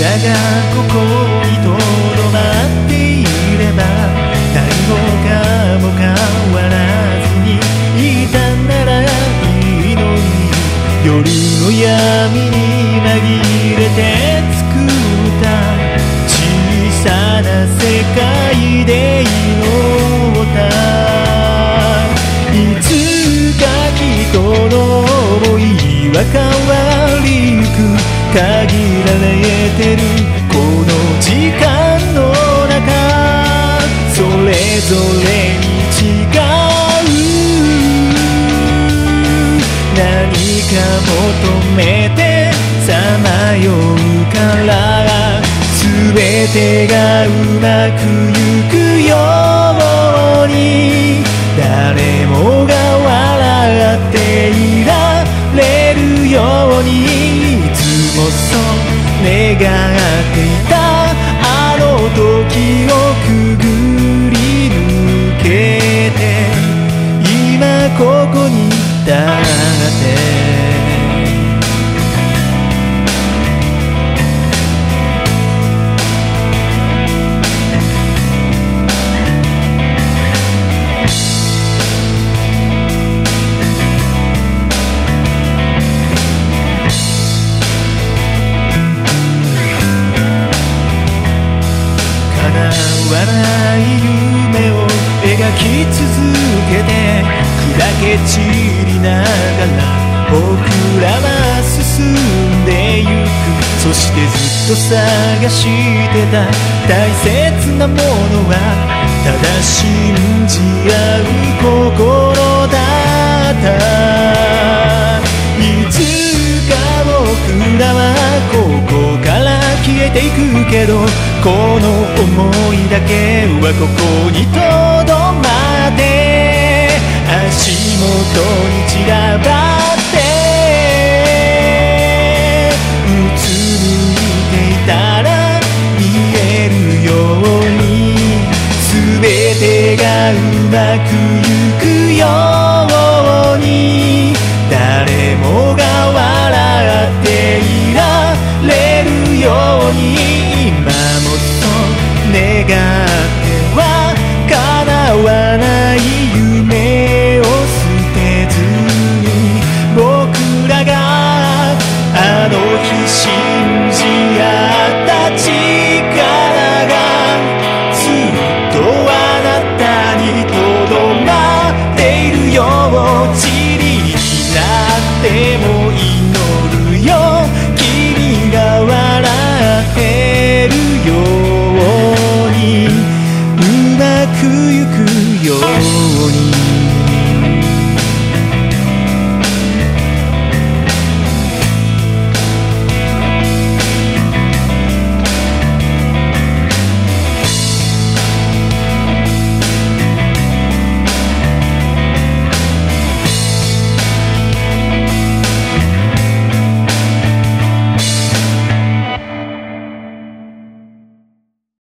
がここにとどまっていれば何もかも変わらずにいたならいいのに夜の闇に紛れて作った小さな世界で祈ったれてるこの時間の中それぞれに違う。何か求めてさまようから全てがうまくいくように。誰もが笑っていられるように。いつもそう。願っていた。あの時をくぐり抜けて。今ここに立って。ない夢を描き続けて砕け散りながら僕らは進んでゆく。そしてずっと探してた。大切なものはただ信じ合う心だった。いつか僕らはくけどこの想いだけはここにとどまって足元に散らばってうつむいていたら見えるように全てがうまくいくは叶わない夢を捨てずに僕らがあの日信じ合った力がずっとあなたにとどまっているよ塵になっても